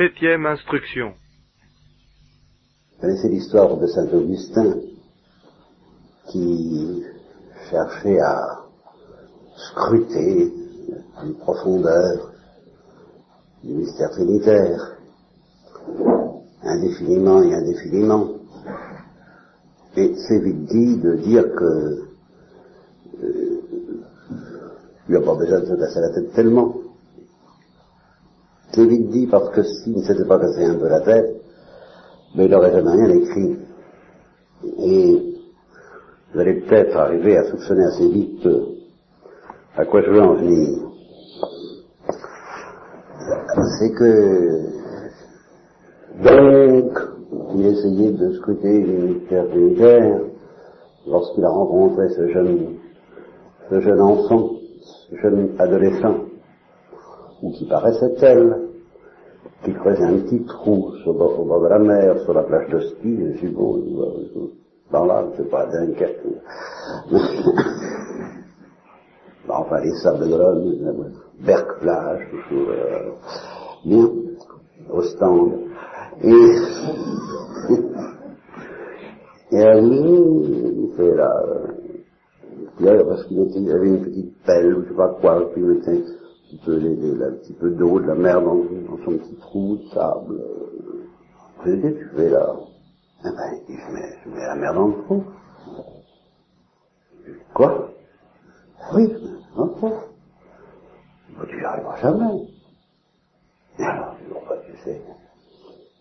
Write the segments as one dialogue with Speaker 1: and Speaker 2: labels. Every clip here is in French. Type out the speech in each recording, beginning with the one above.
Speaker 1: Septième instruction.
Speaker 2: Vous connaissez l'histoire de saint Augustin qui cherchait à scruter une profondeur du mystère trinitaire, indéfiniment et indéfiniment. Et c'est vite dit de dire que euh, il n'y a pas besoin de se casser la tête tellement. C'est vite dit parce que s'il ne s'était pas cassé un peu la tête, mais il n'aurait jamais rien écrit. Et vous allez peut-être arriver à soupçonner assez vite à quoi je veux en venir. C'est que, donc, il essayait de scruter les mystères unitaires lorsqu'il a rencontré ce jeune, ce jeune enfant, ce jeune adolescent, ou qui paraissait tel, qui creusait un petit trou sur, au bord de la mer, sur la plage de ski, je suppose, dans là, c'est pas Dunkerque. enfin, les sables d'Olonne, Berck plage, euh, bien, au stand. Et, et lui, il fait là, euh, parce qu'il il avait une petite pelle, ou je sais pas quoi, puis il un petit peu, les, un petit peu d'eau, de la mer dans, son petit trou de sable. Qu'est-ce que tu fais là eh ben, il dit, je mets, je mets la mer dans le trou. Quoi? Oui, je mets trou. Tu n'y arriveras jamais. Et alors, pourquoi tu sais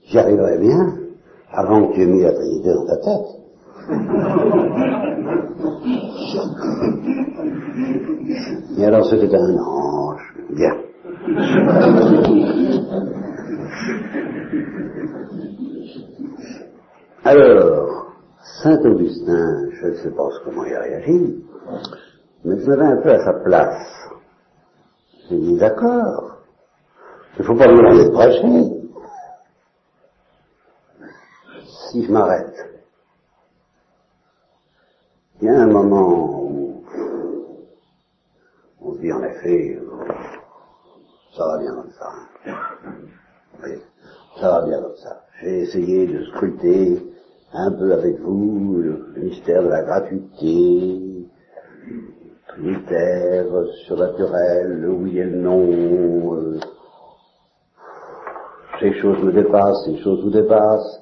Speaker 2: J'y arriverai bien avant que tu aies mis la Trinité dans ta tête. Et alors c'était un ange. Bien. Alors, Saint Augustin, je ne sais pas comment il a réagi, mais je mets un peu à sa place. J'ai dit, d'accord, il ne faut pas me demander de. Si je m'arrête, il y a un moment où on se dit en effet, ça va bien comme ça. Oui, ça va bien comme ça. J'ai essayé de scruter un peu avec vous le mystère de la gratuité, trinitaire, surnaturel, le oui et le non. Euh, ces choses me dépassent, ces choses vous dépassent.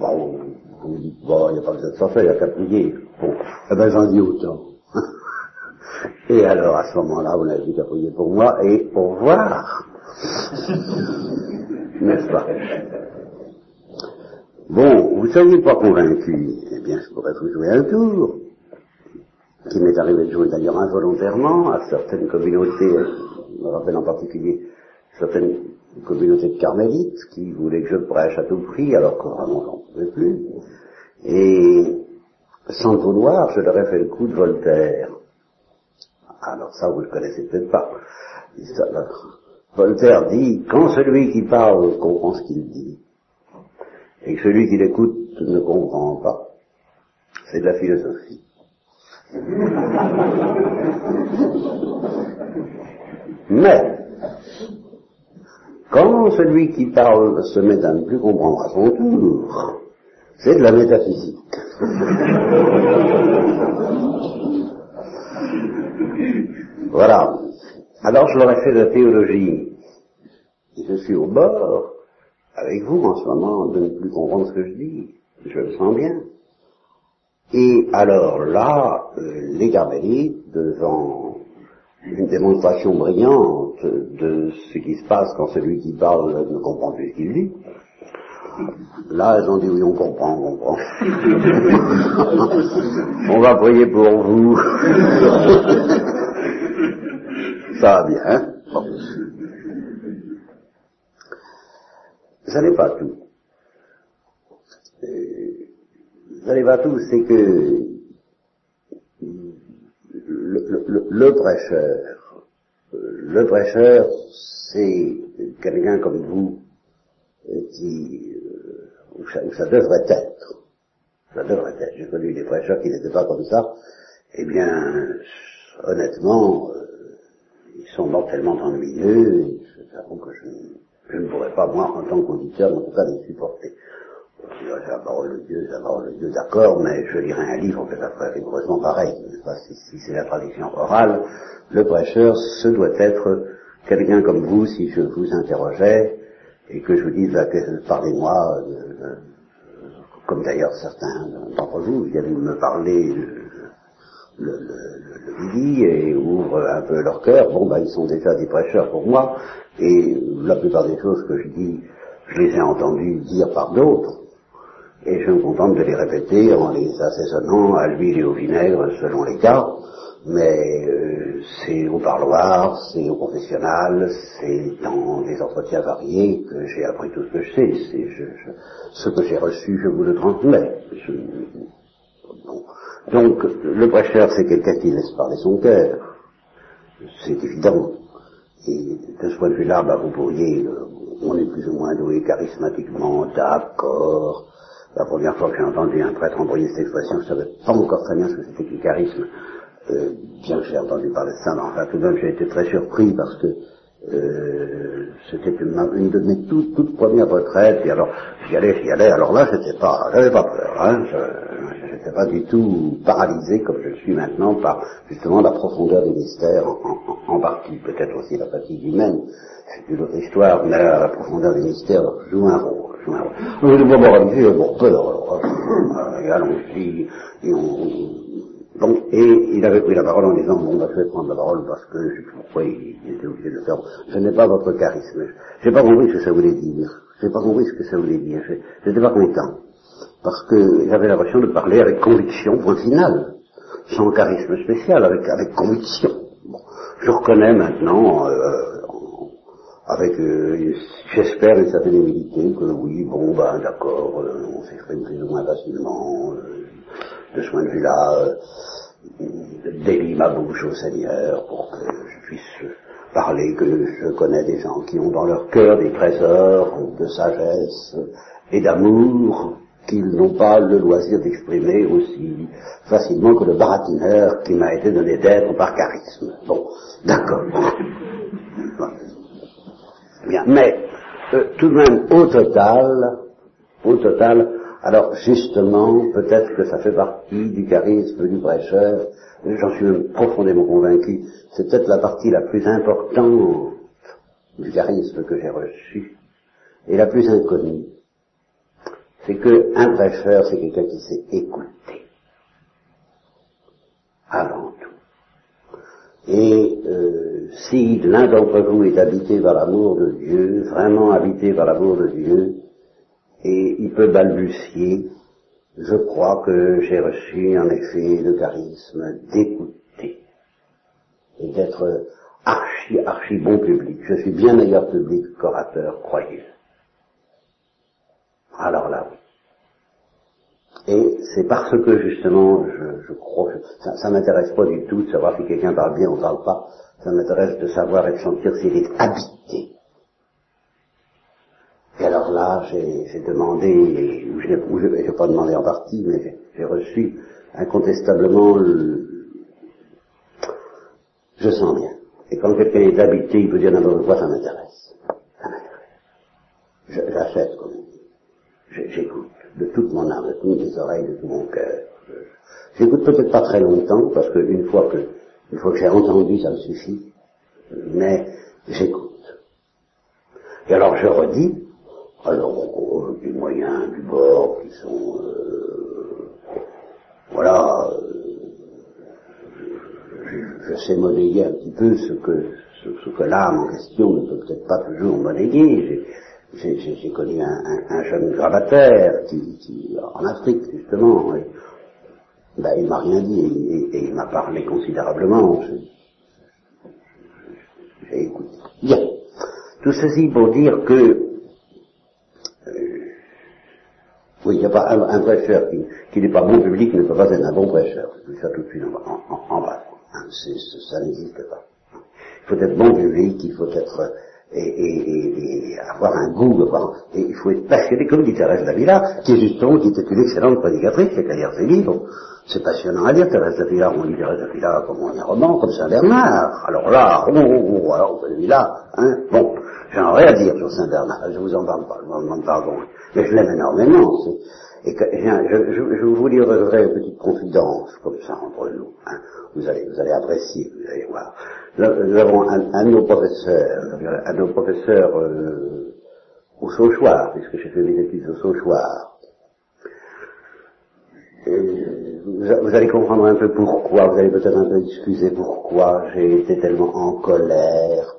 Speaker 2: Bon, vous me dites, bon, il n'y a pas besoin de s'en faire, il n'y a qu'à prier. Bon, eh ben j'en dis autant. et alors, à ce moment-là, vous n'avez plus qu'à prier pour moi et pour voir. N'est-ce pas? Bon, vous ne seriez pas convaincu, eh bien, je pourrais vous jouer un tour, qui m'est arrivé de jouer d'ailleurs involontairement à certaines communautés, je me rappelle en particulier certaines communautés de carmélites qui voulaient que je prêche à tout prix, alors que vraiment j'en pouvais plus. Et sans vouloir, je leur ai fait le coup de Voltaire. Alors ça, vous ne le connaissez peut-être pas. Voltaire dit, quand celui qui parle comprend ce qu'il dit, et que celui qui l'écoute ne comprend pas. C'est de la philosophie. Mais, quand celui qui parle se met à ne plus comprendre à son tour, c'est de la métaphysique. voilà. Alors je leur ai fait de la théologie. Et je suis au bord avec vous en ce moment de ne plus comprendre ce que je dis. Je le sens bien. Et alors là, euh, les carmélites, devant une démonstration brillante de ce qui se passe quand celui qui parle ne comprend plus ce qu'il dit, là, ils ont dit oui, on comprend, on comprend. on va prier pour vous. Ça bien, hein ça n'est pas tout. ça n'est pas tout, c'est que le, prêcheur, le prêcheur, c'est quelqu'un comme vous qui, où ça, devrait être. Ça devrait être. J'ai connu des prêcheurs qui n'étaient pas comme ça. Eh bien, honnêtement, sont mortellement ennuyeux. J'avoue que je ne pourrais pas, moi, en tant qu'auditeur, en tout les supporter. C'est la parole de Dieu, c'est la parole de Dieu, d'accord, mais je lirai un livre, que ça ferait rigoureusement pareil. Pas, si, c'est la tradition orale, le prêcheur, ce doit être quelqu'un comme vous, si je vous interrogeais, et que je vous dise, parlez-moi, euh, comme d'ailleurs certains d'entre vous viennent me parler le, le, le, et ouvrent un peu leur cœur, bon ben ils sont déjà des prêcheurs pour moi, et la plupart des choses que je dis, je les ai entendues dire par d'autres, et je me contente de les répéter en les assaisonnant à l'huile et au vinaigre selon les cas, mais euh, c'est au parloir, c'est au confessionnal, c'est dans des entretiens variés que j'ai appris tout ce que je sais. C'est je, ce que j'ai reçu, je vous le transmets. Donc le prêcheur, c'est quelqu'un qui laisse parler son cœur. C'est évident. Et de ce point de vue-là, bah, vous pourriez, euh, on est plus ou moins doué charismatiquement, d'accord. La première fois que j'ai entendu un prêtre employer cette expression, je ne savais pas encore très bien ce que c'était que le charisme. Euh, bien que j'ai entendu parler de ça, mais enfin tout de même j'ai été très surpris parce que euh, c'était une, de mes toutes, premières retraites, et alors j'y allais, j'y allais, alors là j'étais pas, j'avais pas peur, hein, n'étais pas du tout paralysé comme je le suis maintenant par justement la profondeur des mystères, en, partie, peut-être aussi la fatigue humaine, c'est une autre histoire, mais la, profondeur des mystères joue un rôle. Joue un rôle. Je ne pas moraliser, bon, peur, alors, euh, allons-y, et on, Bon, et il avait pris la parole en disant, bon, bah, je vais prendre la parole parce que je sais pourquoi il, était obligé de le faire. Je n'ai pas votre charisme. Je n'ai pas compris ce que ça voulait dire. Je n'ai pas compris ce que ça voulait dire. Je n'étais pas content. Parce que j'avais l'impression de parler avec conviction, point final. Sans charisme spécial, avec, conviction. Je reconnais maintenant, euh, avec, euh, j'espère, une certaine humilité, que oui, bon, ben d'accord, euh, on s'exprime plus ou moins facilement, de ce point de vue-là, délie ma bouche au Seigneur pour que je puisse parler, que je connais des gens qui ont dans leur cœur des trésors de sagesse et d'amour qu'ils n'ont pas le loisir d'exprimer aussi facilement que le baratineur qui m'a été donné d'être par charisme. Bon, d'accord. Bien, mais euh, tout de même, au total, au total, alors justement, peut-être que ça fait partie du charisme du prêcheur, j'en suis même profondément convaincu, c'est peut-être la partie la plus importante du charisme que j'ai reçu, et la plus inconnue. C'est que un prêcheur, c'est quelqu'un qui sait écouter. Avant tout. Et euh, si l'un d'entre vous est habité par l'amour de Dieu, vraiment habité par l'amour de Dieu, et il peut balbutier, je crois que j'ai reçu en effet le charisme d'écouter et d'être archi, archi bon public. Je suis bien meilleur public qu'orateur, croyez. Alors là, oui. Et c'est parce que justement, je, je crois, ça, ça m'intéresse pas du tout de savoir si quelqu'un parle bien ou parle pas. Ça m'intéresse de savoir et de sentir s'il est habité et alors là, j'ai demandé, ou je n'ai pas demandé en partie, mais j'ai reçu incontestablement le... Je sens bien. Et quand quelqu'un est habité, il peut dire n'importe quoi, ça m'intéresse. Ça m'intéresse. J'achète, comme J'écoute de toute mon âme, de toutes mes oreilles, de tout mon cœur. J'écoute peut-être pas très longtemps, parce qu'une fois que, une fois que j'ai entendu, ça me suffit. Mais j'écoute. Et alors je redis, alors, des moyens du bord qui sont, euh, voilà, euh, je, sais monnayer un petit peu ce que, ce, que l'âme en question ne peut peut-être pas toujours monnayer. J'ai connu un, jeune gravataire qui, en Afrique justement, et, ben, il m'a rien dit et, il m'a parlé considérablement. J'ai écouté. Bien. Tout ceci pour dire que Oui, il n'y a pas un, prêcheur qui, n'est pas bon public ne peut pas être un bon prêcheur. Je dis ça tout de suite en, en, bas. Hein, ça n'existe pas. Il faut être bon public, il faut être et, et, et, avoir un goût, avoir, et il faut être passionné, comme dit Thérèse Davila, qui est justement, qui était une excellente prédicatrice, qui a lire ses livres. C'est passionnant à lire, Thérèse Davila, on lit Thérèse Davila comme un roman, comme Saint Bernard. Alors là, oh, oh, oh, alors Davila, hein, bon. J'ai rien à dire sur Saint Bernard, je vous en parle pas, je vous demande pardon. Mais je l'aime énormément. Et que, je, je, je, vous livrerai une petite confidence, comme ça, entre nous. Hein. Vous, allez, vous allez apprécier, vous allez voir. Nous, avons un, un, de nos professeurs, un de nos professeurs euh, au Sauchoir, puisque j'ai fait mes études au Sauchoir. vous, vous, allez comprendre un peu pourquoi, vous allez peut-être un peu excuser pourquoi j'ai été tellement en colère.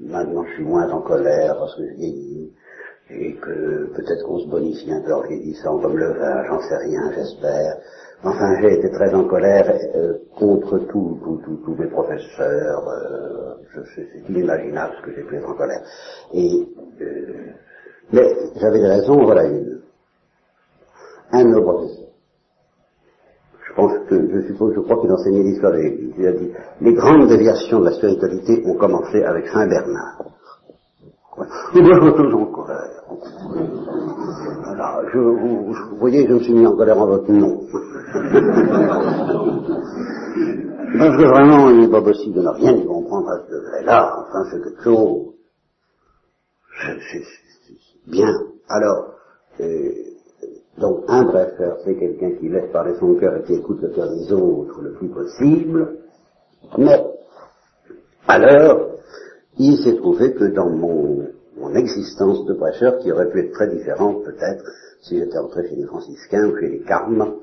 Speaker 2: Maintenant, je suis moins en colère parce que je vieillis et que peut-être qu'on se bonifie un peu en vieillissant comme le vin, j'en sais rien, j'espère. Enfin, j'ai été très en colère euh, contre tous mes professeurs. Euh, c'est inimaginable ce que j'ai pu être en colère. Et, euh, mais j'avais des raisons, voilà, une. Un de nos professeurs. Je pense que, je suppose, je crois qu'il enseignait l'histoire de l'Église. Il a dit, les grandes déviations de la spiritualité ont commencé avec Saint Bernard. Trouve en colère. Alors, je, vous, voyez, je me suis mis en colère en votre nom. Parce que vraiment, il n'est pas possible de ne rien y comprendre à ce degré-là. Enfin, c'est quelque chose. Bien. Alors, euh, donc, un prêcheur, c'est quelqu'un qui laisse parler son cœur et qui écoute le cœur des autres le plus possible. Mais, alors, il s'est trouvé que dans mon, existence de prêcheur, qui aurait pu être très différente peut-être si j'étais entré chez les franciscains ou chez les carmes,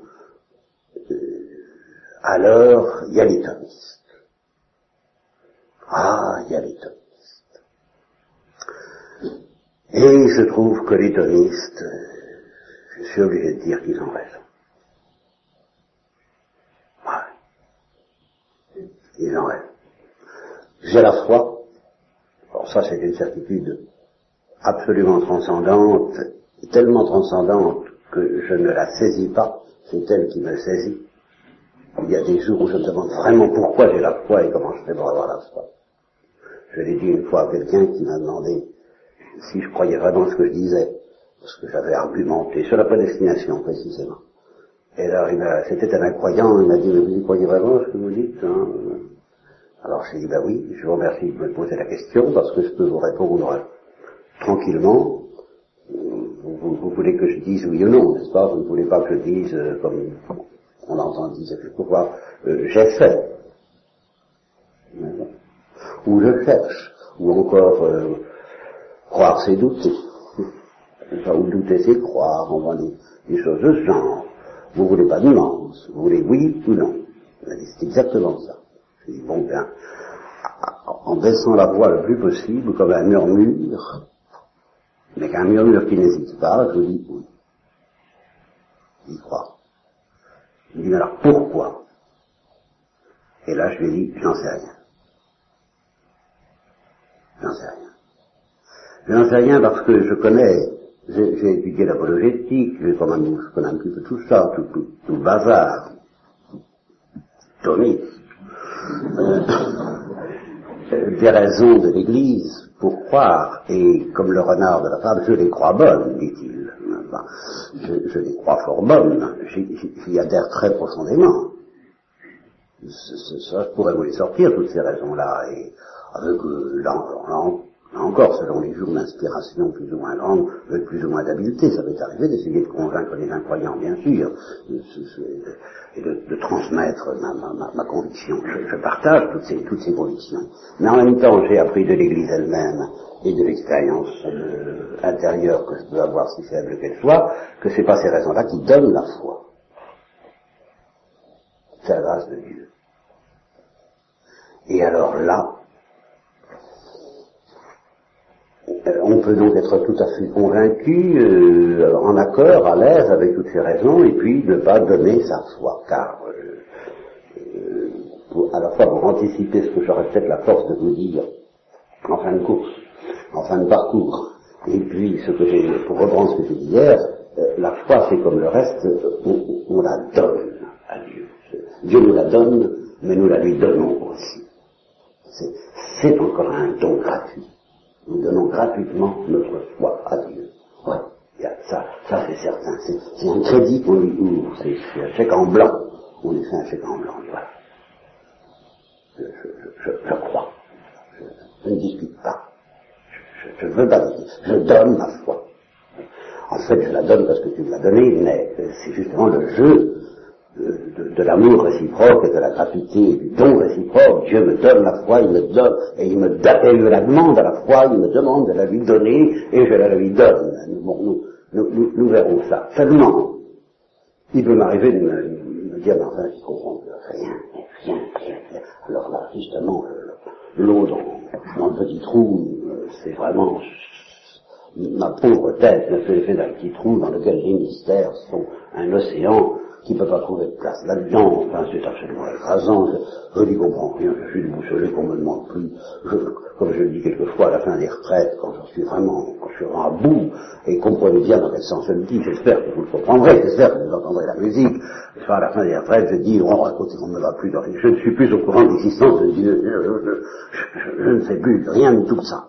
Speaker 2: euh, alors il y a les thomistes. Ah, il y a les thomistes. Et il se trouve que les thomistes, je suis obligé de dire qu'ils ont raison. Ouais. Ils ont raison. J'ai la foi, alors ça, c'est une certitude absolument transcendante, tellement transcendante que je ne la saisis pas, c'est elle qui me saisit. Il y a des jours où je me demande vraiment pourquoi j'ai la foi et comment je fais pour avoir la foi. Je l'ai dit une fois à quelqu'un qui m'a demandé si je croyais vraiment ce que je disais, parce que j'avais argumenté sur la prédestination précisément. Et alors, c'était un incroyant, il m'a dit, mais vous y croyez vraiment ce que vous dites hein? Alors j'ai dit, ben oui, je vous remercie de me poser la question parce que je peux vous répondre tranquillement. Vous, voulez que je dise oui ou non, n'est-ce pas? Vous ne voulez pas que je dise, euh, comme on entend dire pourquoi, euh, j'ai fait. Ou je cherche. Ou encore, euh, croire c'est douter. ou douter c'est croire, on va des, des choses de ce genre. Vous voulez pas de nuance, vous voulez oui ou non. C'est exactement ça bon, bien, en baissant la voix le plus possible, comme un murmure, mais qu'un murmure qui n'hésite pas, je dis oui. Il croit. Il dit, mais alors pourquoi? Et là, je lui dis, j'en sais rien. J'en sais rien. J'en sais rien parce que je connais, j'ai étudié l'apologétique, je connais un petit peu tout ça, tout, tout, tout bazar, euh, des raisons de l'Église pour croire, et comme le renard de la fable, je les crois bonnes, dit-il. je, je, les crois fort bonnes, j'y adhère très profondément. Ça, je pourrais vous les sortir, toutes ces raisons-là, et avec euh, encore, selon les jours d'inspiration plus ou moins avec plus ou moins d'habileté, ça m'est arrivé d'essayer de convaincre les incroyants, bien sûr, et de, transmettre ma, conviction. Je, partage toutes ces, toutes ces convictions. Mais en même temps, j'ai appris de l'Église elle-même et de l'expérience euh, intérieure que je peux avoir, si faible qu'elle soit, que c'est pas ces raisons-là qui donnent la foi. C'est la grâce de Dieu. Et alors là, Euh, on peut donc être tout à fait convaincu, euh, en accord, à l'aise avec toutes ces raisons, et puis ne pas donner sa foi, car euh, à la fois pour anticiper ce que j'aurais peut-être la force de vous dire en fin de course, en fin de parcours, et puis ce que j'ai, pour reprendre ce que j'ai dit hier, la foi c'est comme le reste, on, la donne à Dieu. Dieu nous la donne, mais nous la lui donnons aussi. C'est encore un don gratuit. Nous donnons gratuitement notre foi à Dieu. Ouais, ça, ça c'est certain. C'est un crédit qu'on lui ouvre, c'est un chèque en blanc. On lui fait un chèque en blanc, voilà. Je, je, je, crois. Je, ne discute pas. Je ne veux pas dire. Je donne ma foi. En fait, je la donne parce que tu me l'as donnée, mais c'est justement le jeu de, l'amour réciproque et de la gratuité du don réciproque. Dieu me donne la foi, il me donne, et il me, et la demande à la foi, il me demande de la lui donner, et je la lui donne. Nous, verrons ça. Seulement, il peut m'arriver de me, dire, mais enfin, je comprends rien, rien, rien, rien. Alors là, justement, l'eau dans, dans, le petit trou, euh, c'est vraiment ma pauvre tête me fait l'effet d'un petit trou dans lequel les mystères sont un océan qui ne peut pas trouver de place là-dedans, enfin c'est absolument écrasant, je, n'y comprends rien, je suis déboussolé qu'on me demande plus, comme je le dis quelquefois à la fin des retraites, quand je suis vraiment, quand je suis vraiment à bout, et comprenez bien dans quel sens je le dis, j'espère que vous le comprendrez, j'espère que vous entendrez la musique, enfin, à la fin des retraites, je dis, oh, écoutez, on ne va plus rien, je ne suis plus au courant de l'existence Dieu, je, je ne sais plus rien de tout ça.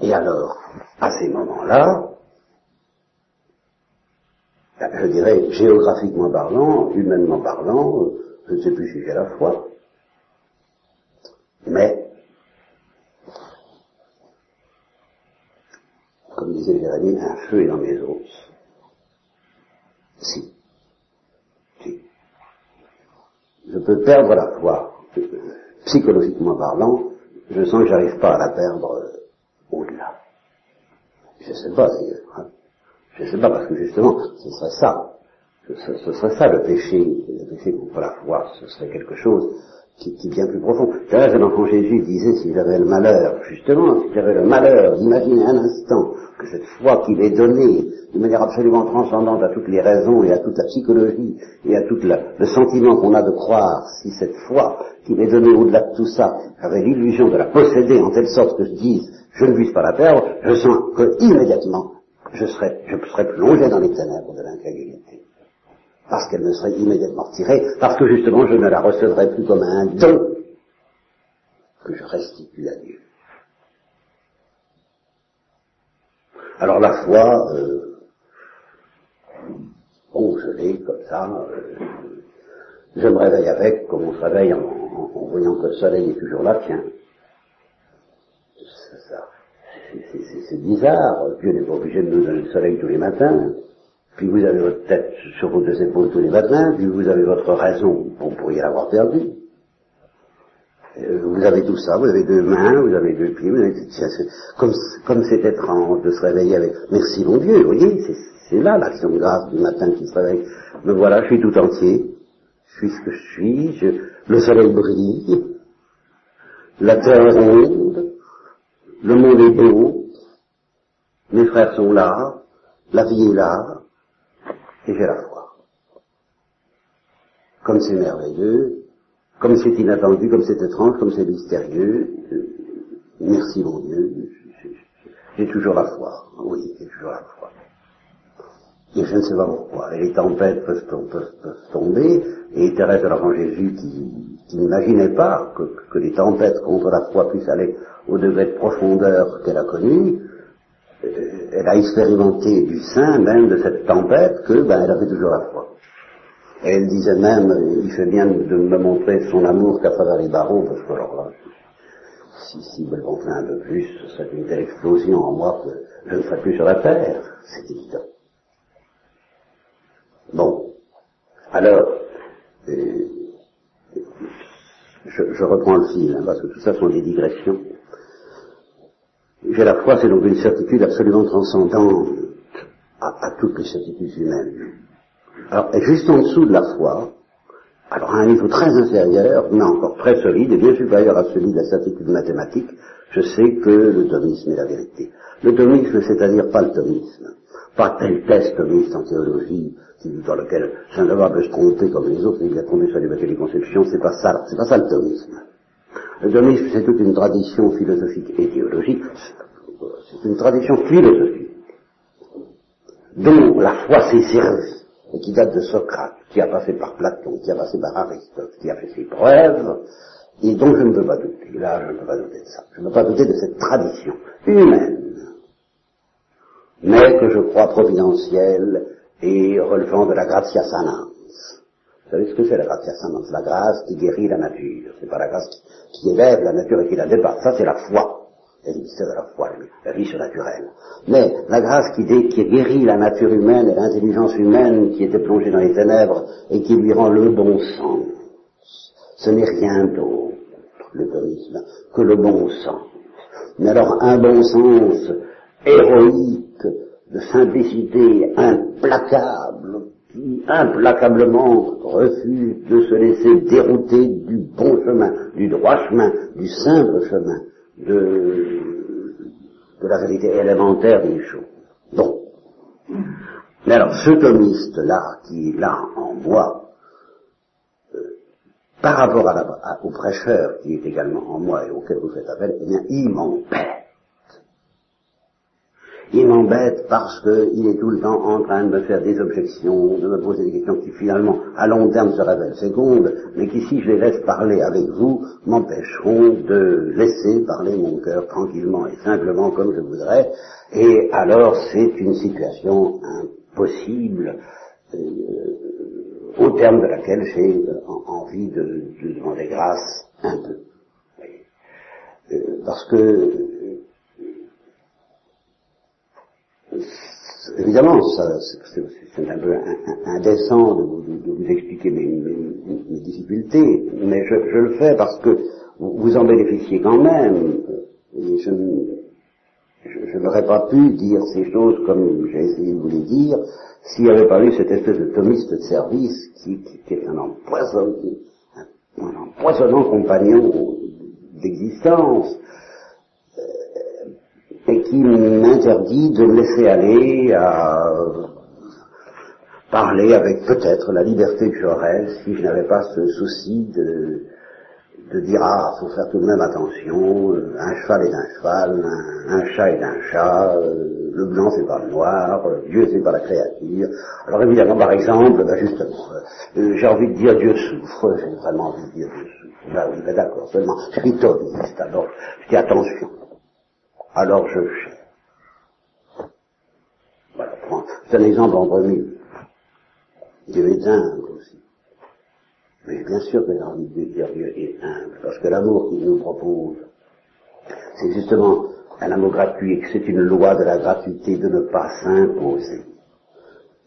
Speaker 2: Et alors, à ces moments-là, je dirais, géographiquement parlant, humainement parlant, je ne sais plus si j'ai la foi. Mais, comme disait Jérémie, un feu est dans mes os. Si. Si. Je peux perdre la foi. Psychologiquement parlant, je sens que j'arrive pas à la perdre au-delà. Je ne sais pas d'ailleurs. Je ne sais pas, parce que justement, ce serait ça. Ce, serait ça le péché, le péché contre la foi, ce serait quelque chose qui, qui est bien plus profond. D'ailleurs, l'enfant Jésus disait, si j'avais le malheur, justement, si j'avais le malheur d'imaginer un instant que cette foi qui m'est donnée de manière absolument transcendante à toutes les raisons et à toute la psychologie et à tout le sentiment qu'on a de croire, si cette foi qui m'est donnée au-delà de tout ça avait l'illusion de la posséder en telle sorte que je dise, je ne vise pas la perdre, je sens que immédiatement je serais, je serais plongé dans les ténèbres de l'incrédulité. Parce qu'elle me serait immédiatement tirée, parce que justement je ne la recevrais plus comme un don que je restitue à Dieu. Alors la foi, euh, bon, je l'ai comme ça, euh, je me réveille avec, comme on se réveille en, voyant que le soleil est toujours là, tiens. Ça c'est bizarre, Dieu n'est pas obligé de nous donner le soleil tous les matins, puis vous avez votre tête sur vos deux épaules tous les matins, puis vous avez votre raison, vous pourriez l'avoir perdue. Euh, vous avez tout ça, vous avez deux mains, vous avez deux pieds, vous avez, comme, comme c'est étrange de se réveiller avec, merci mon Dieu, vous voyez, c'est là l'action de grâce du matin qui se réveille. Me voilà, je suis tout entier, je suis ce que je suis, je, le soleil brille, la terre ronde, le monde est beau, mes frères sont là, la vie est là, et j'ai la foi. Comme c'est merveilleux, comme c'est inattendu, comme c'est étrange, comme c'est mystérieux, merci mon Dieu, j'ai toujours la foi. Oui, j'ai toujours la foi. Et je ne sais pas pourquoi. Et les tempêtes peuvent, tomber, et Thérèse de l'Enfant Jésus qui, n'imaginait pas que, les tempêtes contre la foi puissent aller au degré de profondeur qu'elle a connu, euh, elle a expérimenté du sein même de cette tempête que ben, elle avait toujours la foi. Et elle disait même, il fait bien de me montrer son amour qu'à travers les barreaux, parce que alors là, si, si me le un peu plus, ce serait une telle explosion en moi que je ne serais plus sur la terre, c'est évident. Bon. Alors, euh, je, reprends le fil, hein, parce que tout ça sont des digressions. J'ai la foi, c'est donc une certitude absolument transcendante à, toutes les certitudes humaines. Alors, juste en dessous de la foi, alors à un niveau très inférieur, mais encore très solide et bien supérieur à celui de la certitude mathématique, je sais que le thomisme est la vérité. Le thomisme, c'est-à-dire pas le thomisme, pas tel test thomiste en théologie, dans lequel Saint Laurent peut se tromper comme les autres, il a trompé sur les des conceptions, c'est pas ça, c'est pas ça le thomisme. Le thomisme, c'est toute une tradition philosophique et théologique, c'est une tradition philosophique, dont la foi s'est servie, et qui date de Socrate, qui a passé par Platon, qui a passé par Aristote, qui a fait ses preuves, et dont je ne peux pas douter. Là, je ne peux pas douter de ça. Je ne peux pas douter de cette tradition humaine, mais que je crois providentielle et relevant de la gratia sanans. Vous savez ce que c'est la gratia sanans La grâce qui guérit la nature. C'est pas la grâce qui, élève la nature et qui la dépasse. Ça, c'est la foi. et le mystère de la foi, la vie surnaturelle. Mais la grâce qui, qui guérit la nature humaine et l'intelligence humaine qui était plongée dans les ténèbres et qui lui rend le bon sens, ce n'est rien d'autre, le que le bon sens. Mais alors un bon sens héroïque, de simplicité implacable, qui implacablement refuse de se laisser dérouter du bon chemin, du droit chemin, du simple chemin, de, de la réalité élémentaire des choses. Bon. Mais alors, ce thomiste-là, qui est là en moi, euh, par rapport à au prêcheur qui est également en moi et auquel vous faites appel, eh bien, il m'empêche il m'embête parce qu'il est tout le temps en train de me faire des objections, de me poser des questions qui finalement, à long terme, se révèlent fécondes, mais qui, si je les laisse parler avec vous, m'empêcheront de laisser parler mon cœur tranquillement et simplement comme je voudrais, et alors c'est une situation impossible, euh, au terme de laquelle j'ai envie de, demander grâce un peu. Euh, parce que évidemment, c'est un peu indécent de vous, expliquer mes, difficultés, mais je, le fais parce que vous en bénéficiez quand même. je, n'aurais pas pu dire ces choses comme j'ai essayé de vous les dire s'il n'y avait pas eu cette espèce de thomiste de service qui, est un empoisonnant compagnon d'existence et qui m'interdit de me laisser aller à parler avec peut-être la liberté que j'aurais si je n'avais pas ce souci de, de dire ah faut faire tout de même attention, un cheval est un cheval, un, chat est un chat, le blanc c'est pas le noir, Dieu c'est pas la créature. Alors évidemment par exemple, ben justement, euh, j'ai envie de dire Dieu souffre, j'ai vraiment envie de dire Dieu souffre. Ben oui, ben d'accord, seulement je suis alors je dis attention alors je cherche. Voilà, c'est un exemple en premier. Dieu est humble aussi. Mais bien sûr que j'ai envie de Dieu est humble, parce que l'amour qu'il nous propose, c'est justement un amour gratuit, que c'est une loi de la gratuité de ne pas s'imposer.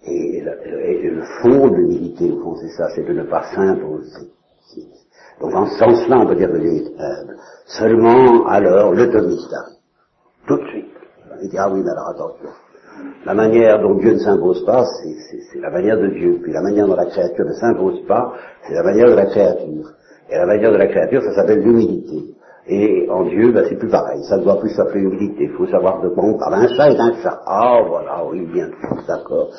Speaker 2: Et, le fond de l'humilité, au fond, c'est ça, c'est de ne pas s'imposer. Donc en ce sens-là, on peut dire que Dieu est humble. Seulement, alors, le thomiste tout de suite. Ah oui, mais alors attention. La manière dont Dieu ne s'impose pas, c'est la manière de Dieu. Puis la manière dont la créature ne s'impose pas, c'est la manière de la créature. Et la manière de la créature, ça s'appelle l'humilité. Et en Dieu, ben, c'est plus pareil. Ça ne doit plus s'appeler humilité. Il faut savoir de quoi on parle. Un chat est un chat. Ah, voilà, oui, bien, d'accord.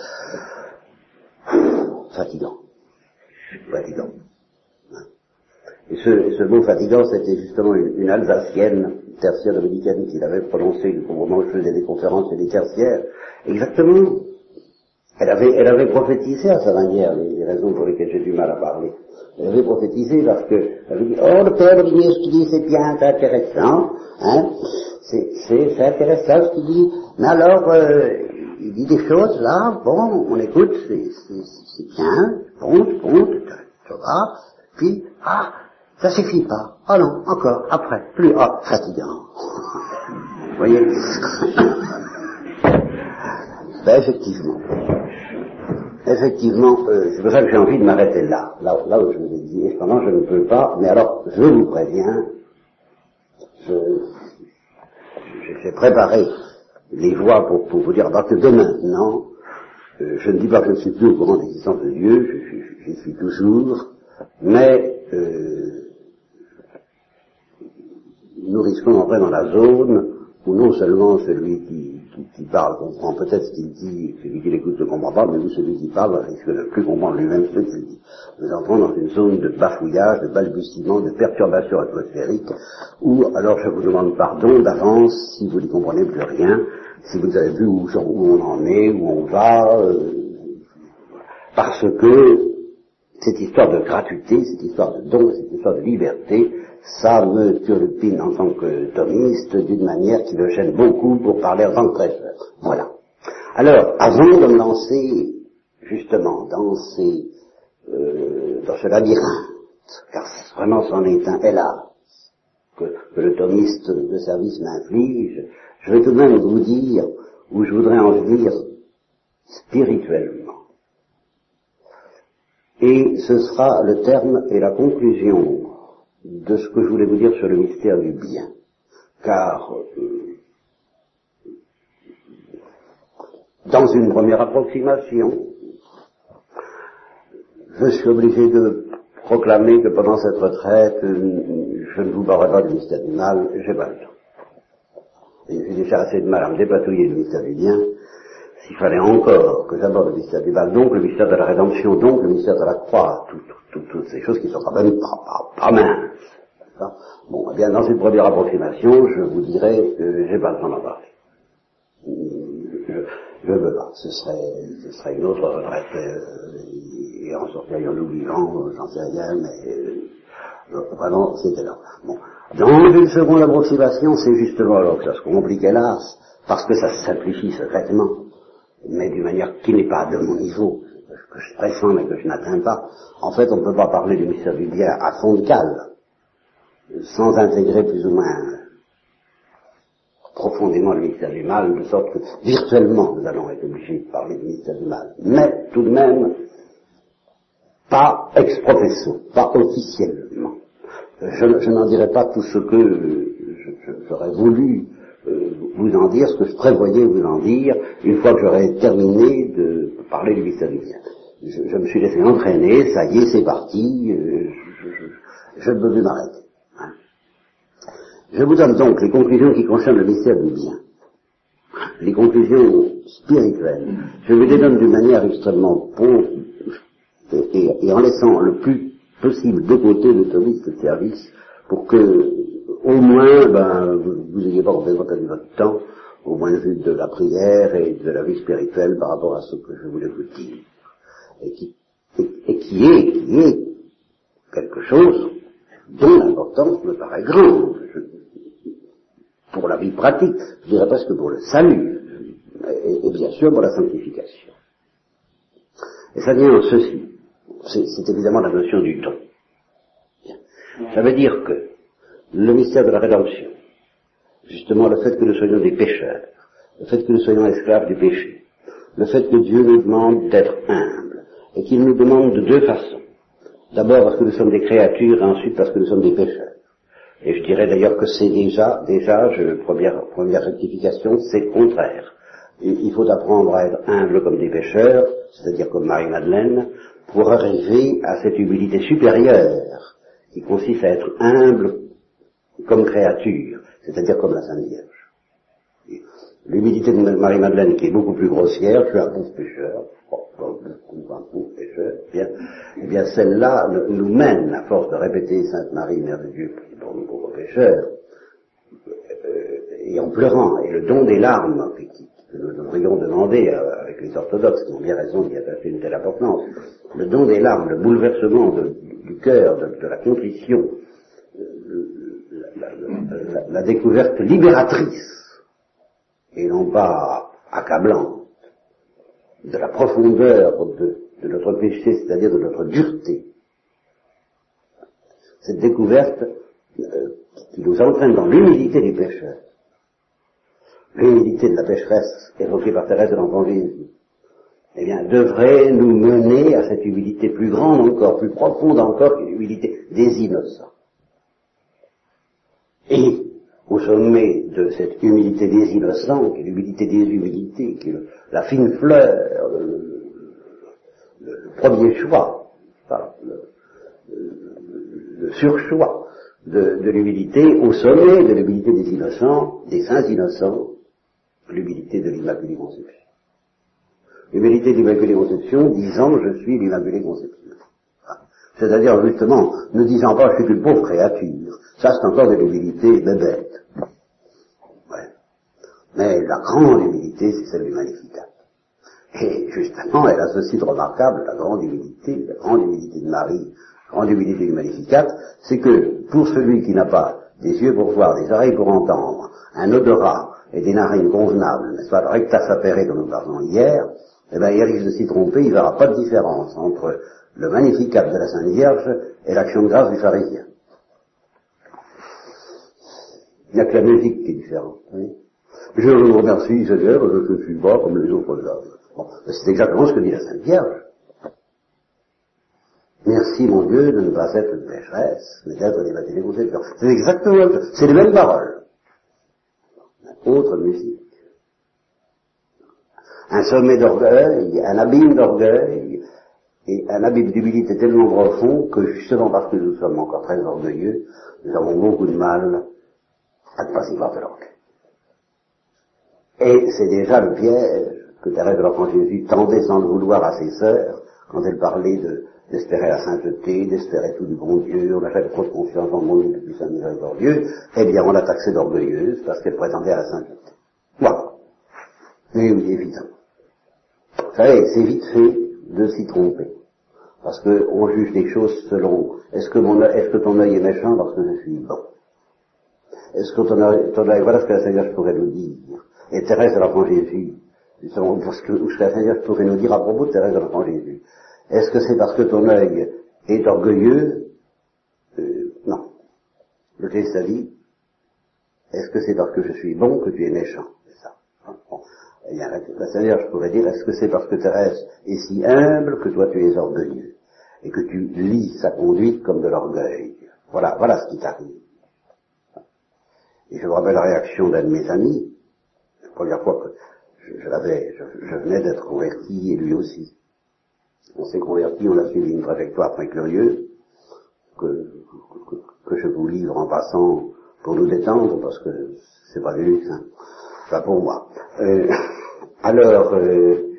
Speaker 2: Fatigant. Fatigant. Et ce, ce mot fatigant, c'était justement une Alsacienne tertiaire dominicaine qu'il avait prononcé au moment où je faisais des conférences et des tertiaires. Exactement. Elle avait, elle avait prophétisé à sa manière, les, raisons pour lesquelles j'ai du mal à parler. Elle avait prophétisé parce que, elle avait dit, oh, le père Brignier, ce qu'il dit, c'est bien, c'est intéressant, hein, c'est, intéressant ce qu'il dit, mais alors, euh, il dit des choses là, bon, on écoute, c'est, bien, bon, bon, ça va, puis, ah, ça suffit pas. Oh non, encore, après, plus, oh, fatigant. Vous voyez? Ben effectivement. Effectivement, euh, c'est pour ça que j'ai envie de m'arrêter là, là, où je vous ai dit, et cependant je ne peux pas, mais alors je vous préviens, j'ai préparé les voies pour, vous dire, que de maintenant, euh, je ne dis pas que je ne suis plus au courant de l'existence de Dieu, je, suis toujours, mais euh, nous risquons d'entrer dans la zone où non seulement celui qui, qui, parle comprend peut-être ce qu'il dit, celui qui l'écoute ne comprend pas, mais où celui qui parle risque de ne plus comprendre lui-même ce qu'il dit. Nous entrons dans une zone de bafouillage, de balbutiement, de perturbation atmosphérique, où alors je vous demande pardon d'avance si vous n'y comprenez plus rien, si vous avez vu où, on en est, où on va, euh, parce que cette histoire de gratuité, cette histoire de don, cette histoire de liberté, ça me turlupine en tant que thomiste d'une manière qui me gêne beaucoup pour parler en tant que. Voilà. Alors, avant de me lancer justement dans ces, euh, dans ce labyrinthe, car vraiment c'en est un, hélas, que, le thomiste de service m'inflige, je vais tout de même vous dire où je voudrais en venir spirituellement. Et ce sera le terme et la conclusion de ce que je voulais vous dire sur le mystère du bien. Car euh, dans une première approximation, je suis obligé de proclamer que pendant cette retraite, je ne vous parlerai pas du mystère du mal, j'ai pas le temps. J'ai déjà assez de mal à me dépatouiller du mystère du bien, s'il fallait encore que j'aborde le mystère du mal, donc le mystère de la rédemption, donc le mystère de la croix, toutes ces choses qui sont même pas, pas, minces. Bon, eh bien, dans une première approximation, je vous dirais que j'ai pas le temps d'en parler. Je, ne veux pas. Ce serait, ce serait une autre retraite, euh, et en sortirions-nous vivants, j'en sais rien, mais euh, vraiment, c'était là. Bon. Dans une seconde approximation, c'est justement alors que ça se complique hélas, parce que ça se simplifie secrètement mais d'une manière qui n'est pas de mon niveau, que je pressens mais que je n'atteins pas. En fait, on ne peut pas parler du mystère du bien à fond de cale, sans intégrer plus ou moins profondément le mystère du mal, de sorte que virtuellement nous allons être obligés de parler du mystère du mal. Mais tout de même, pas ex professo, pas officiellement. Je, n'en dirai pas tout ce que j'aurais voulu vous en dire ce que je prévoyais vous en dire une fois que j'aurais terminé de parler du du bien. Je, me suis laissé entraîner, ça y est, c'est parti, euh, je, ne plus m'arrêter. Hein. Je vous donne donc les conclusions qui concernent le mystère du bien. Les conclusions spirituelles. Je vous les donne d'une manière extrêmement pauvre et, en laissant le plus possible de côté l'automiste de service pour que au moins ben, vous n'ayez pas complètement perdu votre temps au point de vue de la prière et de la vie spirituelle par rapport à ce que je voulais vous dire. Et qui, et, qui est, qui est quelque chose dont l'importance me paraît grande. pour la vie pratique, je dirais presque pour le salut, et, bien sûr pour la sanctification. Et ça vient en ceci. C'est évidemment la notion du don. Ça veut dire que le mystère de la rédemption, justement le fait que nous soyons des pécheurs, le fait que nous soyons esclaves du péché, le fait que Dieu nous demande d'être humbles, et qu'il nous demande de deux façons. D'abord parce que nous sommes des créatures, et ensuite parce que nous sommes des pécheurs. Et je dirais d'ailleurs que c'est déjà, déjà, je, première, première rectification, c'est le contraire. il faut apprendre à être humble comme des pécheurs, c'est-à-dire comme Marie-Madeleine, pour arriver à cette humilité supérieure qui consiste à être humble comme créature, c'est-à-dire comme la Sainte Vierge. L'humilité de Marie-Madeleine qui est beaucoup plus grossière, je suis un pauvre pécheur, un pauvre pécheur, bien, eh bien celle-là nous mène, à force de répéter Sainte Marie, Mère de Dieu, pour nous pauvres pécheurs, euh, et en pleurant, et le don des larmes que nous devrions demander avec les orthodoxes qui ont bien raison d'y attacher une telle importance, le don des larmes, le bouleversement du cœur, de, la contrition, la, découverte libératrice et non pas accablante de la profondeur de, notre péché, c'est-à-dire de notre dureté. Cette découverte euh, qui nous entraîne dans l'humilité du pécheur, l'humilité de la pécheresse évoquée par Thérèse de Jésus, eh bien, devrait nous mener à cette humilité plus grande encore, plus profonde encore, l'humilité des innocents. Et au sommet de cette humilité des innocents, qui est l'humilité des humilités, qui est la fine fleur, le, premier choix, le, surchoix de, de l'humilité, au sommet de l'humilité des innocents, des saints innocents, l'humilité de l'Immaculée Conception. L'humilité de l'Immaculée Conception disant je suis l'Immaculée Conception. C'est-à-dire justement, ne disant pas je suis une pauvre créature. Ça c'est encore de l'humilité bébête. Ouais. Mais la grande humilité, c'est celle du Magnificat. Et justement, elle a ceci de remarquable, la grande humilité, la grande humilité de Marie, la grande humilité du Magnificat, c'est que pour celui qui n'a pas des yeux pour voir, des oreilles pour entendre, un odorat et des narines convenables, n'est-ce pas, le recta sapere dont nous parlons hier, eh bien, il risque de s'y tromper, il verra pas de différence entre le magnificat de la Sainte Vierge et l'action de grâce du pharisien. Il n'y a que la musique qui est différente. Je vous remercie, Seigneur, je ne suis pas comme les autres hommes. Bon, c'est exactement ce que dit la Sainte Vierge. Merci, mon Dieu, de ne pas être une pécheresse, mais d'être des baptisés C'est exactement, c'est les mêmes paroles. Autre musique. Un sommet d'orgueil, un abîme d'orgueil, et un abîme d'humilité tellement profond que justement parce que nous sommes encore très orgueilleux, nous avons beaucoup de mal à ne pas y voir de l'orgueil. Et c'est déjà le piège que Thérèse de l'Enfant Jésus tendait sans le vouloir à ses sœurs quand elle parlait de d'espérer la sainteté, d'espérer tout du bon Dieu, on a fait trop de confiance dans le monde depuis saint miséricordieux, eh bien on l'a taxée d'orgueilleuse parce qu'elle prétendait à la sainteté. Voilà. Mais oui, évident. Vous savez, c'est vite fait de s'y tromper. Parce qu'on juge les choses selon est-ce que, mon, est-ce que ton œil est méchant parce que je suis bon? Est-ce que ton œil, voilà ce que la Seigneur pourrait nous dire. Et Thérèse de l'Enfant Jésus, que, ce que la Seigneur pourrait nous dire à propos de Thérèse de l'Enfant Jésus. Est-ce que c'est parce que ton œil est orgueilleux? Euh, Non. Le Christ a dit, est-ce que c'est parce que je suis bon que tu es méchant? C'est ça. La Seigneur, je pourrais dire, est-ce que c'est parce que Thérèse est si humble que toi tu es orgueilleux? Et que tu lis sa conduite comme de l'orgueil? Voilà, voilà ce qui t'arrive. Et je me rappelle la réaction d'un de mes amis, la première fois que je, l'avais, je venais d'être converti et lui aussi on s'est converti, on a suivi une trajectoire très curieuse, que, que, je vous livre en passant pour nous détendre, parce que c'est pas du luxe, hein. pas pour moi. Euh, alors, euh,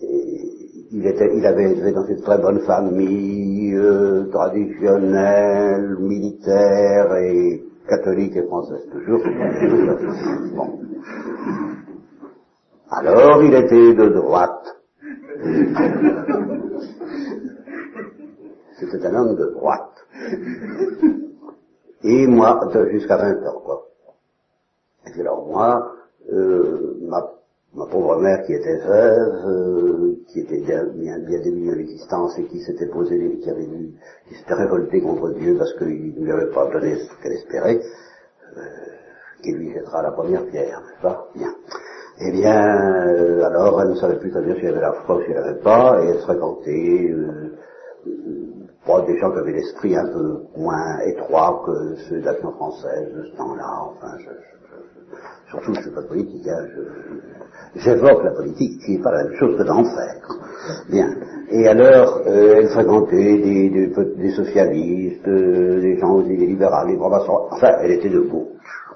Speaker 2: il, était, il avait été dans une très bonne famille, euh, traditionnelle, militaire et catholique et française toujours. bon. Alors, il était de droite. C'était un homme de droite. Et moi, jusqu'à 20 ans, quoi. Et alors moi, euh, ma, ma, pauvre mère qui était veuve, euh, qui était bien, bien, bien démunie l'existence et qui s'était posé, qui avait vu, qui s'était révoltée contre Dieu parce qu'il ne lui avait pas donné ce qu'elle espérait, euh, qui lui jettera la première pierre, n'est-ce pas? Bien. Eh bien, euh, alors elle ne savait plus très bien si elle avait la foi ou si elle n'avait pas, et elle fréquentait euh, euh des gens qui avaient l'esprit un peu moins étroit que ceux d'Action française de ce temps-là. Enfin, je, je, surtout, je ne suis pas politique, hein, j'évoque la politique, qui n'est pas la même chose que d'en faire. Bien. Et alors, euh, elle fréquentait des, des, des socialistes, euh, des gens des libéraux, des enfin, elle était de gauche.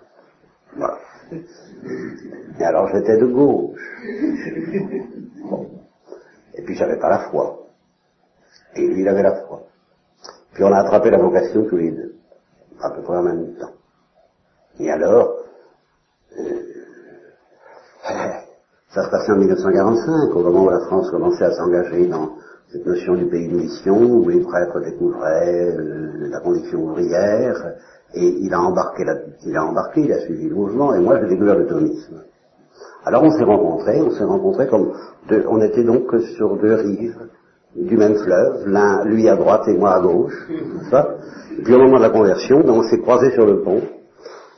Speaker 2: Voilà. Et alors j'étais de gauche. Et puis j'avais pas la foi. Et lui, il avait la foi. Puis on a attrapé la vocation tous les deux, à peu près en même temps. Et alors, euh, ça se passait en 1945, au moment où la France commençait à s'engager dans cette notion du pays de mission, où les prêtres découvraient euh, la condition ouvrière, et il a embarqué, il a embarqué, il a suivi le mouvement, et moi j'ai découvert le thomisme. Alors on s'est rencontrés, on s'est rencontrés comme deux, on était donc sur deux rives du même fleuve, l'un lui à droite et moi à gauche, ça. Et puis au moment de la conversion, on s'est croisés sur le pont,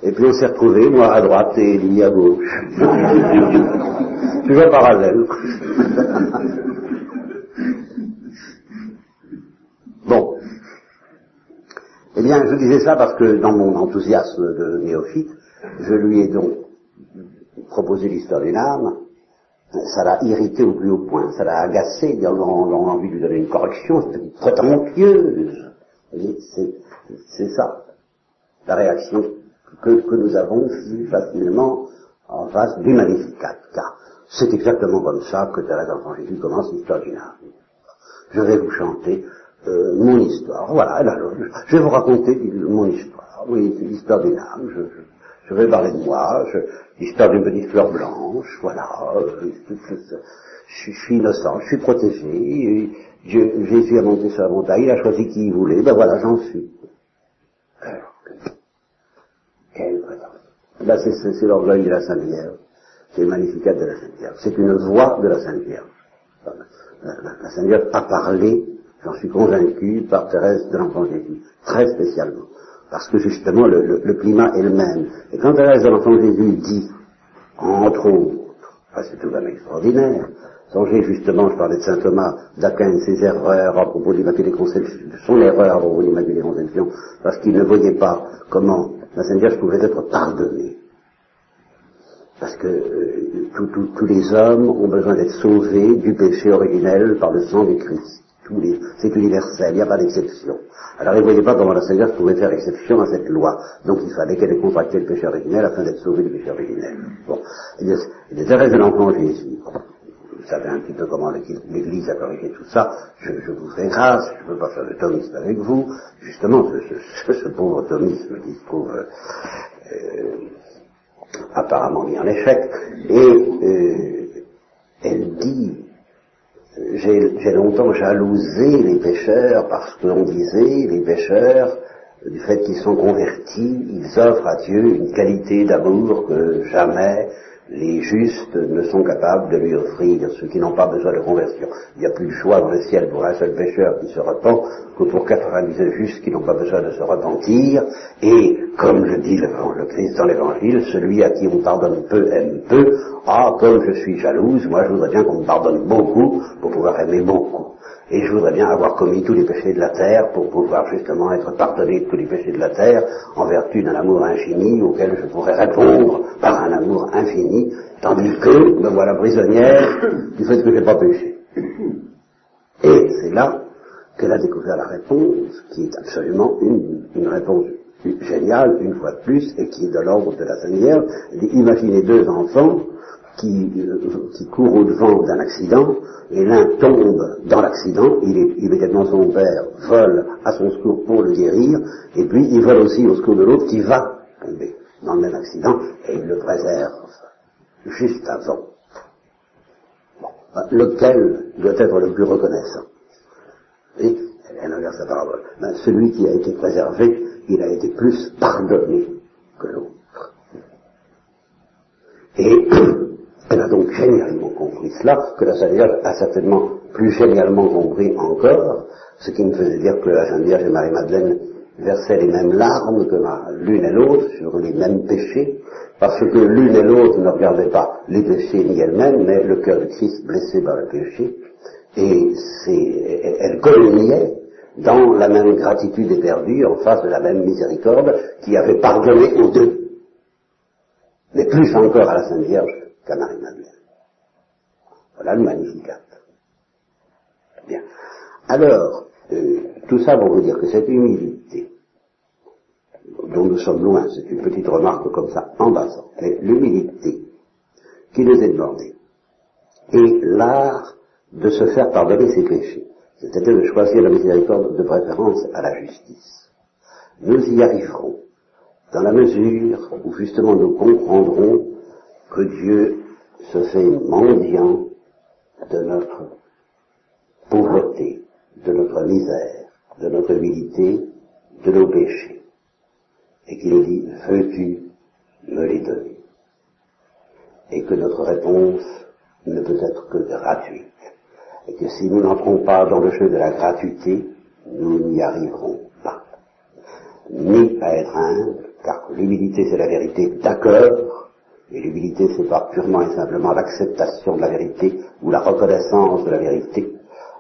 Speaker 2: et puis on s'est retrouvés, moi à droite et lui à gauche. Toujours parallèle. bon. Eh bien, je disais ça parce que dans mon enthousiasme de néophyte, je lui ai donc proposé l'histoire d'une âme. Ça l'a irrité au plus haut point, ça l'a agacé, on a envie de lui donner une correction, c'était prétentieuse. C'est ça, la réaction que, que nous avons si facilement en face du Magnificat. Car c'est exactement comme ça que Thérèse d'Enfant Jésus commence l'histoire d'une âme. Je vais vous chanter euh, mon histoire. Voilà, je vais vous raconter mon histoire. Oui, c'est l'histoire d'une âme. Je, je, je, vais parler de moi, l'histoire d'une petite fleur blanche. Voilà, euh, je, suis innocent, je suis protégé. Jésus a monté sur la montagne, il a choisi qui il voulait. Ben voilà, j'en suis. Alors, quelle Là, c'est l'orgueil de la Sainte Vierge. C'est le magnificat de la Sainte Vierge. C'est une voix de la Sainte Vierge. La, Sainte Vierge a parlé J'en suis convaincu par Thérèse de l'Enfant Jésus, très spécialement. parce que justement le, climat est le même. Et quand Thérèse de l'Enfant Jésus dit, entre autres, c'est tout de même extraordinaire, Songez justement, je parlais de saint Thomas d'Aquin, ses erreurs à propos de l'Immaculée Conception, son erreur à propos de l'Immaculée Conception, parce qu'il ne voyait pas comment Vierge pouvait être pardonnée. Parce que euh, tous les hommes ont besoin d'être sauvés du péché originel par le sang du Christ. C'est universel, il n'y a pas d'exception. Alors il ne voyait pas comment la Vierge pouvait faire exception à cette loi. Donc il fallait qu'elle ait contracté le péché originel afin d'être sauvée du péché originel. Bon. Il y a des de l'enfant Jésus savez un petit peu comment l'Église a corrigé tout ça, je, vous fais grâce, je ne peux pas faire de thomisme avec vous, justement ce, pauvre thomisme qui se trouve euh, apparemment mis en échec, et euh, elle dit, j'ai longtemps jalousé les pécheurs parce que l'on disait, les pécheurs, du fait qu'ils sont convertis, ils offrent à Dieu une qualité d'amour que jamais les justes ne sont capables de lui offrir ceux qui n'ont pas besoin de conversion. Il n'y a plus de choix dans le ciel pour un seul pécheur qui se repent que pour 90 justes qui n'ont pas besoin de se repentir. Et comme le dit le, Christ dans l'Évangile, celui à qui on pardonne peu aime peu. Ah, comme je suis jalouse, moi je voudrais bien qu'on me pardonne beaucoup pour pouvoir aimer beaucoup. Et je voudrais bien avoir commis tous les péchés de la terre pour pouvoir justement être pardonné de tous les péchés de la terre en vertu d'un amour infini auquel je pourrais répondre par un amour infini, tandis que me voilà prisonnière du fait que je n'ai pas péché. Et c'est là qu'elle a découvert la réponse, qui est absolument une, une réponse géniale, une fois de plus, et qui est de l'ordre de la Seigneur. Imaginez deux enfants qui, euh, qui court au-devant d'un accident, et l'un tombe dans l'accident, il est, immédiatement son père vole à son secours pour le guérir, et puis il vole aussi au secours de l'autre qui va tomber dans le même accident, et il le préserve juste avant. Ben, lequel doit être le plus reconnaissant? Et elle inverse la parabole. Ben, celui qui a été préservé, il a été plus pardonné que l'autre. Et Elle a donc génialement compris cela, que la Sainte Vierge a certainement plus génialement compris encore, ce qui me faisait dire que la Sainte Vierge et Marie-Madeleine versaient les mêmes larmes que l'une et l'autre sur les mêmes péchés, parce que l'une et l'autre ne regardaient pas les péchés ni elles-mêmes, mais le cœur de Christ blessé par le péché, et elles communiaient dans la même gratitude éperdue en face de la même miséricorde qui avait pardonné aux deux, mais plus encore à la Sainte Vierge qu'à Marie-Madeleine. Voilà le Magnificat. Bien. Alors, euh, tout ça pour vous dire que cette humilité, dont nous sommes loin, c'est une petite remarque comme ça, en passant, l'humilité qui nous est demandée, et l'art de se faire pardonner ses péchés, c'est-à-dire de choisir la miséricorde de préférence à la justice. Nous y arriverons dans la mesure où justement nous comprendrons que Dieu se fait mendiant de notre pauvreté, de notre misère, de notre humilité, de nos péchés, et qu'il nous dit, veux-tu me les donner? Et que notre réponse ne peut être que gratuite, et que si nous n'entrons pas dans le jeu de la gratuité, nous n'y arriverons pas. Ni à être humble, car l'humilité c'est la vérité d'accord, et l'humilité, c'est pas purement et simplement l'acceptation de la vérité ou la reconnaissance de la vérité.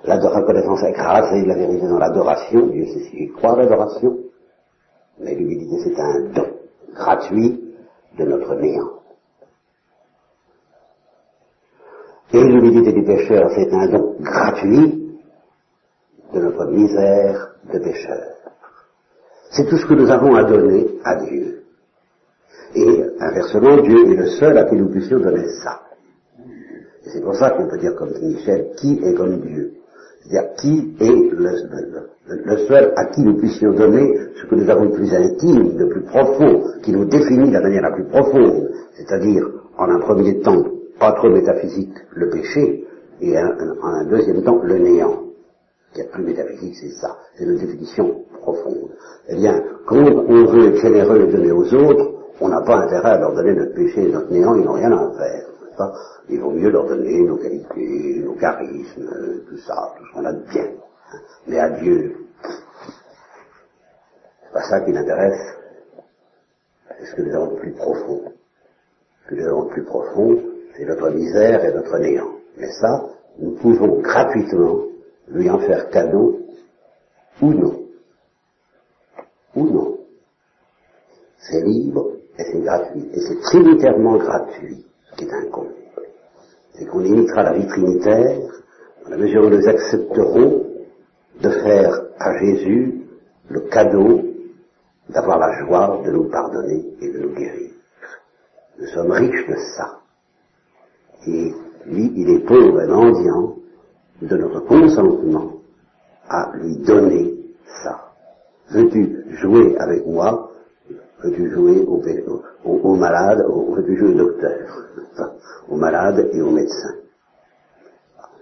Speaker 2: La reconnaissance écrasée de la vérité dans l'adoration, Dieu sait s'il croit à l'adoration, mais l'humilité, c'est un don gratuit de notre néant. Et l'humilité du pécheur, c'est un don gratuit de notre misère de pécheur. C'est tout ce que nous avons à donner à Dieu. Et inversement, Dieu est le seul à qui nous puissions donner ça. C'est pour ça qu'on peut dire comme Michel, qui est comme Dieu? C'est-à-dire qui est le, seul à qui nous puissions donner ce que nous avons de plus intime, de plus profond, qui nous définit de la manière la plus profonde, c'est-à-dire en un premier temps, pas trop métaphysique, le péché, et en un deuxième temps, le néant. Ce qui est plus métaphysique, c'est ça, c'est une définition profonde. Eh bien, quand on veut être généreux et donner aux autres, on n'a pas intérêt à leur donner notre péché et notre néant, ils n'ont rien à en faire. Pas? Il vaut mieux leur donner nos qualités, nos charismes, tout ça, tout ce qu'on a de bien. Mais à Dieu, pas ça qui l'intéresse. C'est ce que nous avons de plus profond. Ce que nous avons de plus profond, c'est notre misère et notre néant. Mais ça, nous pouvons gratuitement lui en faire cadeau ou non. Ou non. C'est libre c'est gratuit. Et c'est trinitairement gratuit, qui est incombe. C'est qu'on limitera la vie trinitaire dans la mesure où nous accepterons de faire à Jésus le cadeau d'avoir la joie de nous pardonner et de nous guérir. Nous sommes riches de ça. Et lui, il est pauvre et mendiant de notre consentement à lui donner ça. Veux-tu jouer avec moi? Veux-tu jouer aux au, malades Veux-tu jouer au docteur Aux malades et aux médecins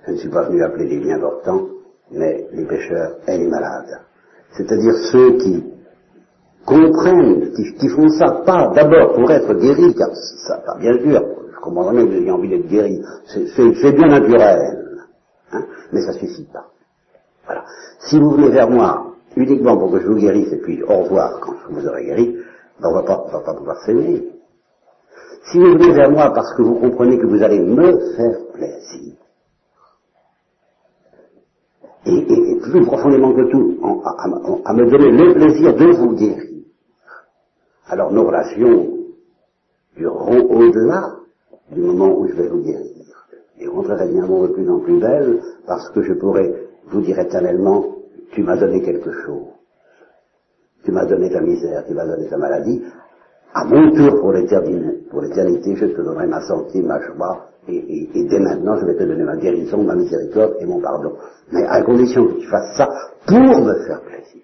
Speaker 2: Je ne suis pas venu appeler les bien portants, mais les pécheurs et les malades. C'est-à-dire ceux qui comprennent, qui, font ça pas d'abord pour être guéris, car ça, pas bien sûr, je comprends bien que vous ayez envie d'être guéri, c'est bien naturel, hein, mais ça suffit pas. Voilà. Si vous venez vers moi uniquement pour que je vous guérisse et puis au revoir quand je vous aurai guéri, ben on pas, va pas pouvoir s'aimer. Si vous venez vers moi parce que vous comprenez que vous allez me faire plaisir, et, plus profondément que tout, à, me donner le plaisir de vous guérir, alors nos relations dureront au-delà du moment où je vais vous guérir. Et rentreraient bien de plus en plus belles parce que je pourrais vous dire éternellement, tu m'as donné quelque chose. Tu m'as donné ta misère, tu m'as donné ta maladie. À mon tour, pour l'éternité, je te donnerai ma santé, ma joie, et, dès maintenant, je vais te donner ma guérison, ma miséricorde et mon pardon. Mais à condition que tu fasses ça pour me faire plaisir.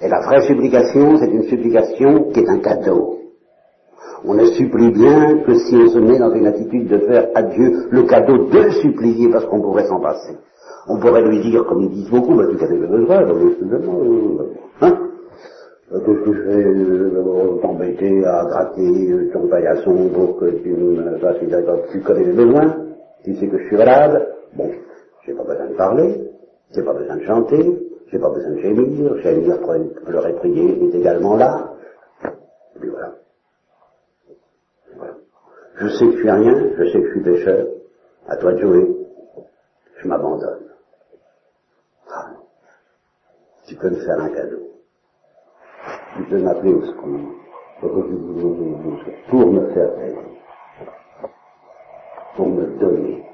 Speaker 2: Et la vraie supplication, c'est une supplication qui est un cadeau. On ne supplie bien que si on se met dans une attitude de faire à Dieu le cadeau de supplier parce qu'on pourrait s'en passer. On pourrait lui dire, comme ils disent beaucoup, bah, tu as besoin, Qu'est-ce que je fais euh, t'embêter à gratter ton paillasson pour que tu me fasses une Tu connais les besoins, tu sais que je suis malade, bon, j'ai pas besoin de parler, j'ai pas besoin de chanter, j'ai pas besoin de gémir, gémir, pleurer, prier est également là. Et puis voilà. voilà. Je sais que je suis rien, je sais que je suis pécheur, à toi de jouer, je m'abandonne. Ah, tu peux me faire un cadeau. Tu peux m'appeler au secours, pour me faire plaisir, pour me donner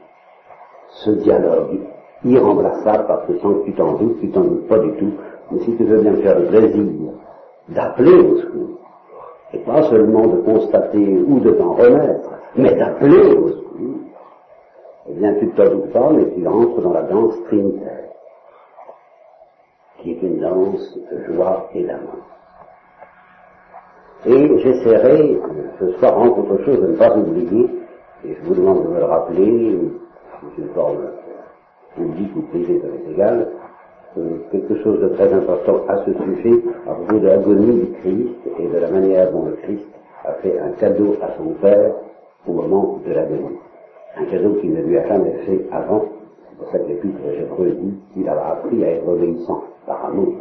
Speaker 2: ce dialogue irremplaçable parce que sans que tu t'en doutes, tu t'en doutes pas du tout, mais si tu veux bien faire le plaisir d'appeler au secours, et pas seulement de constater ou de t'en remettre, mais d'appeler au secours, eh bien tu ne t'en doutes pas, mais tu entres dans la danse trinitaire, qui est une danse de joie et d'amour. Et j'essaierai ce soir entre autre chose de ne pas oublier, et je vous demande de me le rappeler, c'est une forme publique ou privée, ça m'est égal, quelque chose de très important à ce sujet, à propos de l'agonie du Christ et de la manière dont le Christ a fait un cadeau à son Père au moment de l'agonie. Un cadeau qu'il ne lui a jamais fait avant. C'est pour ça que l'Épître Hébreu dit qu'il a appris à être obéissant par amour.